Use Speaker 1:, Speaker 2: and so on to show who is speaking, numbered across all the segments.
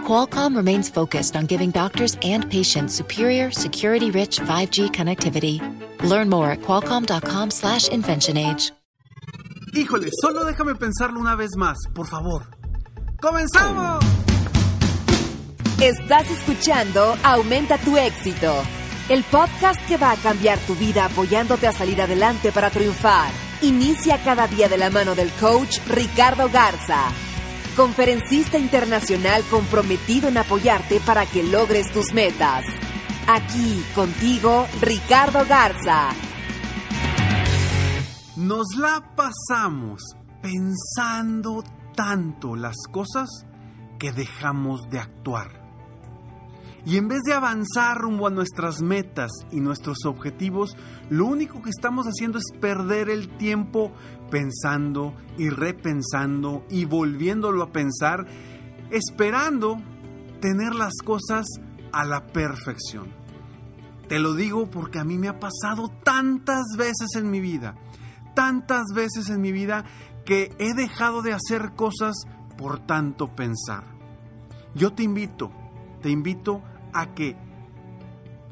Speaker 1: Qualcomm remains focused on giving doctors and patients superior, security-rich 5G connectivity. Learn more at qualcomm.com slash InventionAge.
Speaker 2: Híjole, solo déjame pensarlo una vez más, por favor. ¡Comenzamos!
Speaker 3: Estás escuchando Aumenta tu éxito, el podcast que va a cambiar tu vida apoyándote a salir adelante para triunfar. Inicia cada día de la mano del coach Ricardo Garza conferencista internacional comprometido en apoyarte para que logres tus metas. Aquí contigo, Ricardo Garza.
Speaker 2: Nos la pasamos pensando tanto las cosas que dejamos de actuar. Y en vez de avanzar rumbo a nuestras metas y nuestros objetivos, lo único que estamos haciendo es perder el tiempo pensando y repensando y volviéndolo a pensar, esperando tener las cosas a la perfección. Te lo digo porque a mí me ha pasado tantas veces en mi vida, tantas veces en mi vida que he dejado de hacer cosas por tanto pensar. Yo te invito, te invito a que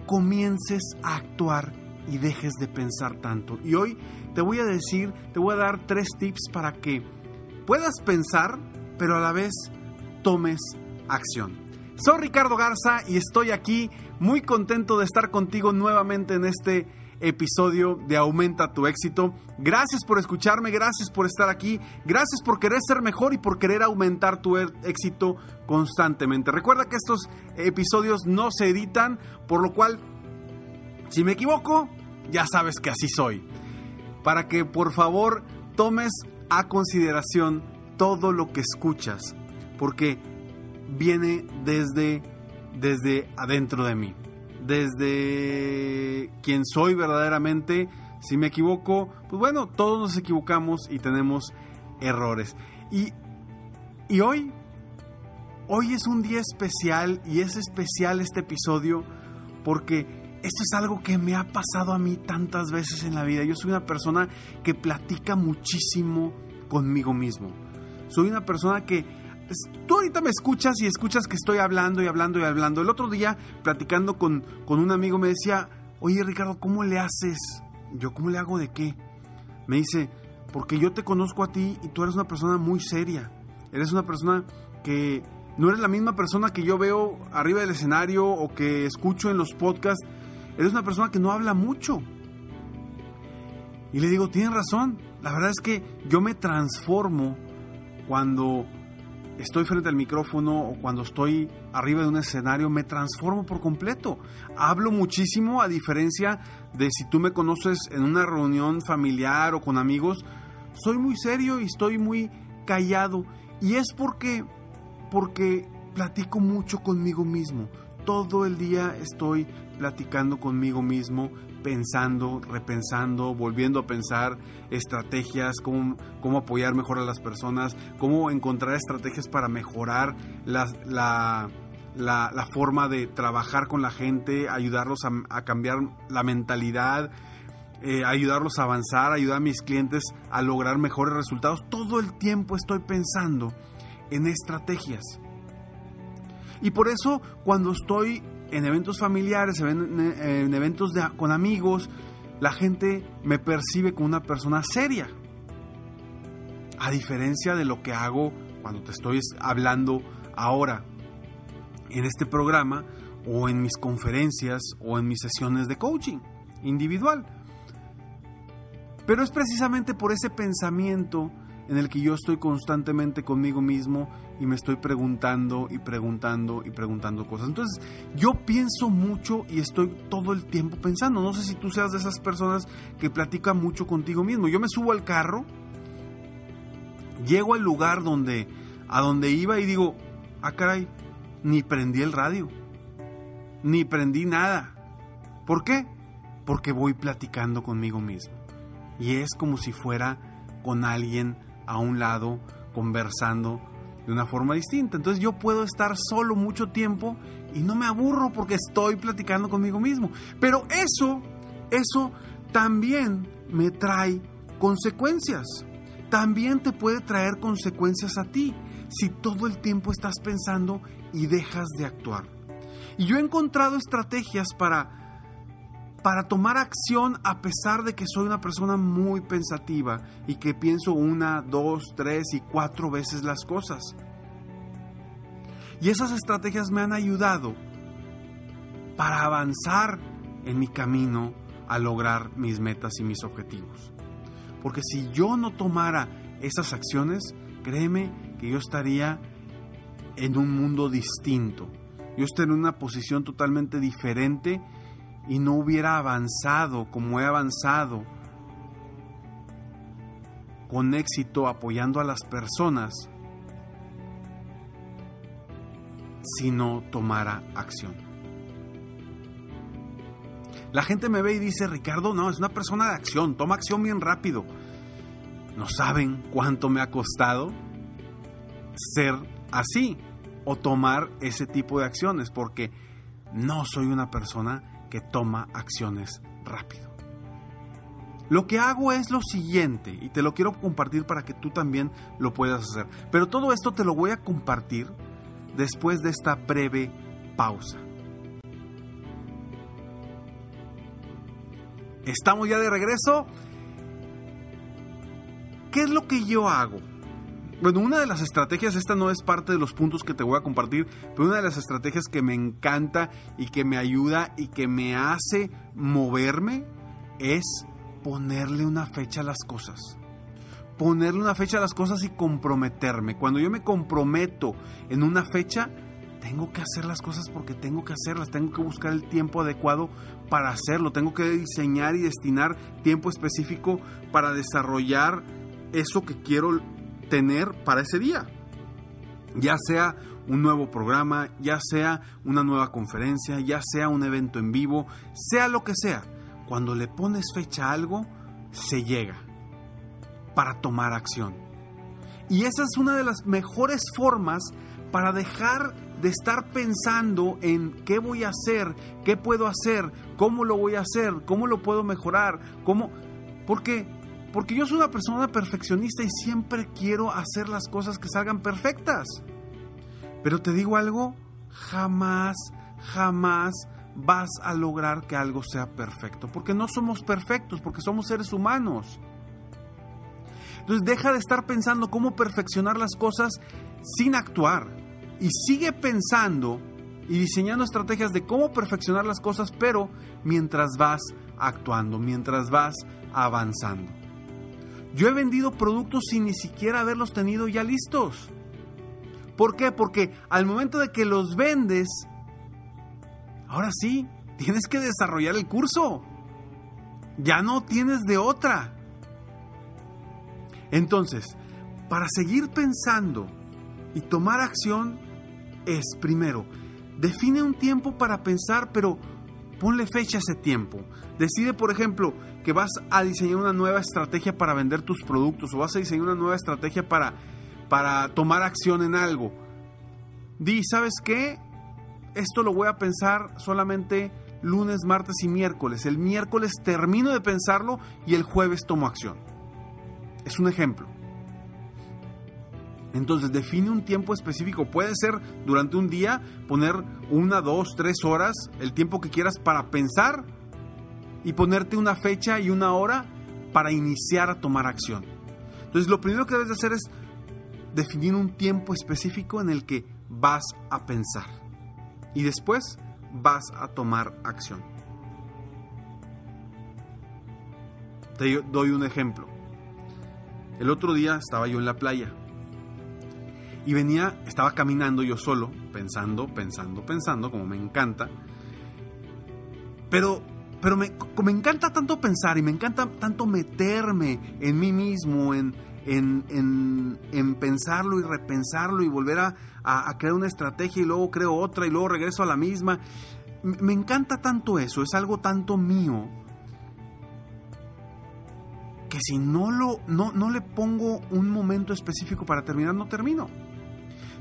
Speaker 2: comiences a actuar y dejes de pensar tanto. Y hoy te voy a decir, te voy a dar tres tips para que puedas pensar, pero a la vez tomes acción. Soy Ricardo Garza y estoy aquí muy contento de estar contigo nuevamente en este episodio de Aumenta tu éxito. Gracias por escucharme, gracias por estar aquí, gracias por querer ser mejor y por querer aumentar tu e-, éxito constantemente. Recuerda que estos episodios no se editan, por lo cual, si me equivoco, ya sabes que así soy. Para que por favor tomes a consideración todo lo que escuchas, porque viene desde, desde adentro de mí desde quien soy verdaderamente. Si me equivoco, pues bueno, todos nos equivocamos y tenemos errores. Y, y hoy, hoy es un día especial y es especial este episodio porque esto es algo que me ha pasado a mí tantas veces en la vida. Yo soy una persona que platica muchísimo conmigo mismo. Soy una persona que ahorita me escuchas y escuchas que estoy hablando y hablando y hablando. El otro día, platicando con, con un amigo, me decía, oye Ricardo, ¿cómo le haces? Yo, ¿cómo le hago de qué? Me dice, porque yo te conozco a ti y tú eres una persona muy seria. Eres una persona que no eres la misma persona que yo veo arriba del escenario o que escucho en los podcasts. Eres una persona que no habla mucho. Y le digo, tienes razón. La verdad es que yo me transformo cuando estoy frente al micrófono o cuando estoy arriba de un escenario, me transformo por completo. Hablo muchísimo a diferencia de si tú me conoces en una reunión familiar o con amigos. Soy muy serio y estoy muy callado. Y es porque, porque platico mucho conmigo mismo. Todo el día estoy platicando conmigo mismo, pensando, repensando, volviendo a pensar estrategias, cómo, cómo apoyar mejor a las personas, cómo encontrar estrategias para mejorar la, la, forma de trabajar con la gente, ayudarlos a, cambiar la mentalidad, eh, ayudarlos a avanzar, ayudar a mis clientes a lograr mejores resultados. Todo el tiempo estoy pensando en estrategias. Y por eso cuando estoy en eventos familiares, en, eventos con amigos, la gente me percibe como una persona seria. A diferencia de lo que hago cuando te estoy hablando ahora en este programa o en mis conferencias o en mis sesiones de coaching individual. Pero es precisamente por ese pensamiento en el que yo estoy constantemente conmigo mismo y me estoy preguntando y preguntando y preguntando cosas. Entonces, yo pienso mucho y estoy todo el tiempo pensando. No sé si tú seas de esas personas que platican mucho contigo mismo. Yo me subo al carro, llego al lugar donde a donde iba y digo, "Ah, caray, ni prendí el radio. Ni prendí nada." ¿Por qué? Porque voy platicando conmigo mismo. y es como si fuera con alguien a un lado conversando de una forma distinta. Entonces yo puedo estar solo mucho tiempo y no me aburro porque estoy platicando conmigo mismo. Pero eso, eso también me trae consecuencias. También te puede traer consecuencias a ti si todo el tiempo estás pensando y dejas de actuar. Y yo he encontrado estrategias para para tomar acción a pesar de que soy una persona muy pensativa y que pienso una, dos, tres y cuatro veces las cosas. Y esas estrategias me han ayudado para avanzar en mi camino a lograr mis metas y mis objetivos. Porque si yo no tomara esas acciones, créeme que yo estaría en un mundo distinto. Yo estaría en una posición totalmente diferente y no hubiera avanzado como he avanzado con éxito apoyando a las personas si no tomara acción. La gente me ve y dice, Ricardo, no, es una persona de acción, toma acción bien rápido. No saben cuánto me ha costado ser así o tomar ese tipo de acciones, porque no soy una persona que toma acciones rápido. Lo que hago es lo siguiente y te lo quiero compartir para que tú también lo puedas hacer. Pero todo esto te lo voy a compartir después de esta breve pausa. Estamos ya de regreso. ¿Qué es lo que yo hago? Bueno, una de las estrategias, esta no es parte de los puntos que te voy a compartir, pero una de las estrategias que me encanta y que me ayuda y que me hace moverme es ponerle una fecha a las cosas. Ponerle una fecha a las cosas y comprometerme. Cuando yo me comprometo en una fecha, tengo que hacer las cosas porque tengo que hacerlas, tengo que buscar el tiempo adecuado para hacerlo, tengo que diseñar y destinar tiempo específico para desarrollar eso que quiero tener para ese día. Ya sea un nuevo programa, ya sea una nueva conferencia, ya sea un evento en vivo, sea lo que sea. Cuando le pones fecha a algo, se llega para tomar acción. Y esa es una de las mejores formas para dejar de estar pensando en qué voy a hacer, qué puedo hacer, cómo lo voy a hacer, cómo lo puedo mejorar, cómo... Porque porque yo soy una persona perfeccionista y siempre quiero hacer las cosas que salgan perfectas. Pero te digo algo, jamás, jamás vas a lograr que algo sea perfecto. Porque no somos perfectos, porque somos seres humanos. Entonces deja de estar pensando cómo perfeccionar las cosas sin actuar. Y sigue pensando y diseñando estrategias de cómo perfeccionar las cosas, pero mientras vas actuando, mientras vas avanzando. Yo he vendido productos sin ni siquiera haberlos tenido ya listos. ¿Por qué? Porque al momento de que los vendes, ahora sí, tienes que desarrollar el curso. Ya no tienes de otra. Entonces, para seguir pensando y tomar acción es, primero, define un tiempo para pensar, pero ponle fecha a ese tiempo. Decide, por ejemplo, que vas a diseñar una nueva estrategia para vender tus productos o vas a diseñar una nueva estrategia para, para tomar acción en algo. Di, ¿sabes qué? Esto lo voy a pensar solamente lunes, martes y miércoles. El miércoles termino de pensarlo y el jueves tomo acción. Es un ejemplo. Entonces define un tiempo específico. Puede ser durante un día, poner una, dos, tres horas, el tiempo que quieras para pensar y ponerte una fecha y una hora para iniciar a tomar acción. Entonces lo primero que debes de hacer es definir un tiempo específico en el que vas a pensar y después vas a tomar acción. Te doy un ejemplo. El otro día estaba yo en la playa y venía, estaba caminando yo solo, pensando, pensando, pensando, como me encanta. Pero pero me, me, encanta tanto pensar y me encanta tanto meterme en mí mismo, en, en, en, pensarlo y repensarlo y volver a, a, crear una estrategia y luego creo otra y luego regreso a la misma. Me encanta tanto eso, es algo tanto mío, que si no, lo, no, no le pongo un momento específico para terminar, no termino.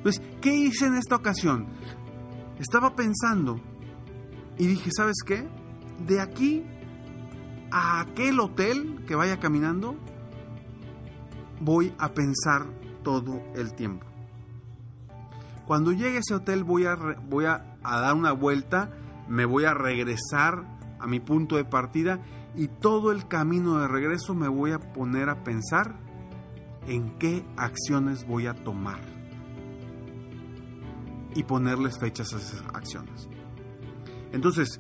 Speaker 2: Entonces, ¿qué hice en esta ocasión? Estaba pensando y dije, ¿sabes qué? De aquí a aquel hotel que vaya caminando, voy a pensar todo el tiempo. Cuando llegue a ese hotel voy a, voy a, a dar una vuelta, me voy a regresar a mi punto de partida y todo el camino de regreso me voy a poner a pensar en qué acciones voy a tomar y ponerles fechas a esas acciones. Entonces,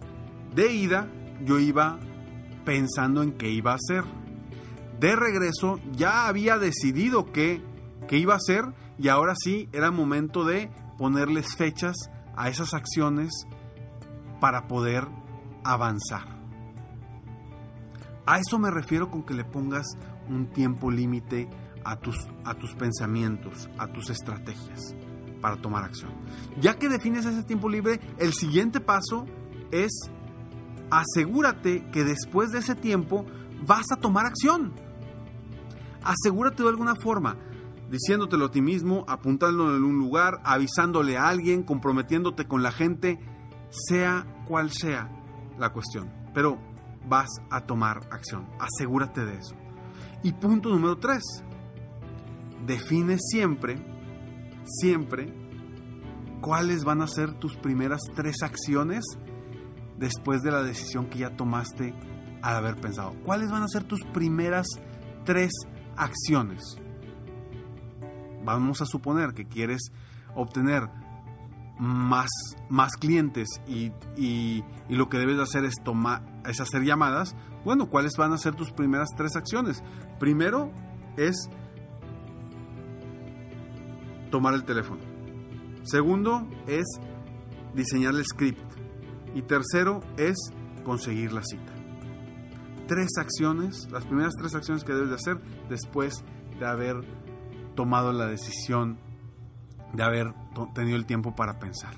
Speaker 2: de ida yo iba pensando en qué iba a hacer. De regreso ya había decidido qué, qué iba a hacer y ahora sí era momento de ponerles fechas a esas acciones para poder avanzar. A eso me refiero con que le pongas un tiempo límite a tus, a tus pensamientos, a tus estrategias para tomar acción. Ya que defines ese tiempo libre, el siguiente paso es asegúrate que después de ese tiempo vas a tomar acción. Asegúrate de alguna forma, diciéndotelo a ti mismo, apuntándolo en un lugar, avisándole a alguien, comprometiéndote con la gente, sea cual sea la cuestión. Pero vas a tomar acción. Asegúrate de eso. Y punto número tres. Define siempre, siempre, cuáles van a ser tus primeras tres acciones después de la decisión que ya tomaste al haber pensado. ¿Cuáles van a ser tus primeras tres acciones? Vamos a suponer que quieres obtener más, más clientes y, y, lo que debes hacer es, tomar, es hacer llamadas, bueno, ¿cuáles van a ser tus primeras tres acciones? Primero es tomar el teléfono. Segundo es diseñar el script. Y tercero es conseguir la cita. Tres acciones, las primeras tres acciones que debes de hacer después de haber tomado la decisión de haber tenido el tiempo para pensar.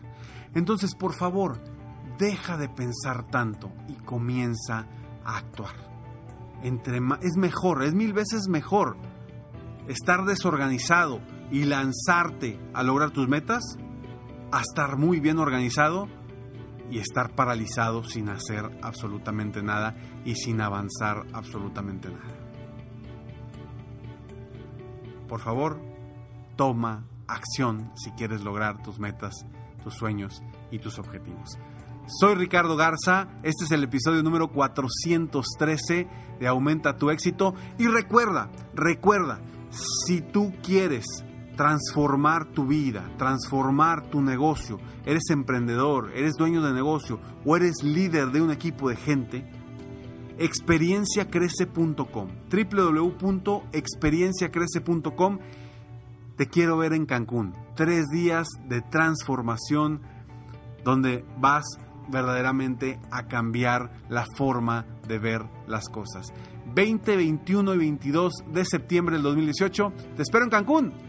Speaker 2: Entonces, por favor, deja de pensar tanto y comienza a actuar. Entre es mejor, es mil veces mejor estar desorganizado y lanzarte a lograr tus metas a estar muy bien organizado y estar paralizado sin hacer absolutamente nada y sin avanzar absolutamente nada. Por favor, toma acción si quieres lograr tus metas, tus sueños y tus objetivos. Soy Ricardo Garza, este es el episodio número 413 de Aumenta tu éxito y recuerda, recuerda, si tú quieres transformar tu vida, transformar tu negocio, eres emprendedor, eres dueño de negocio o eres líder de un equipo de gente, experienciacrece.com, www.experienciacrece.com te quiero ver en Cancún. Tres días de transformación donde vas verdaderamente a cambiar la forma de ver las cosas. 20, 21 y 22 de septiembre del 2018. Te espero en Cancún.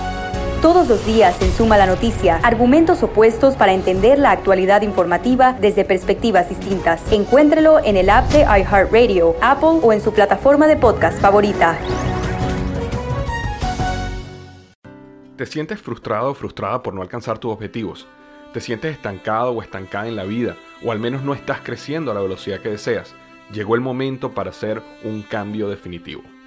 Speaker 4: Todos los días en Suma la Noticia, argumentos opuestos para entender la actualidad informativa desde perspectivas distintas. Encuéntrelo en el app de iHeartRadio, Apple o en su plataforma de podcast favorita.
Speaker 5: ¿Te sientes frustrado o frustrada por no alcanzar tus objetivos? ¿Te sientes estancado o estancada en la vida? ¿O al menos no estás creciendo a la velocidad que deseas? Llegó el momento para hacer un cambio definitivo.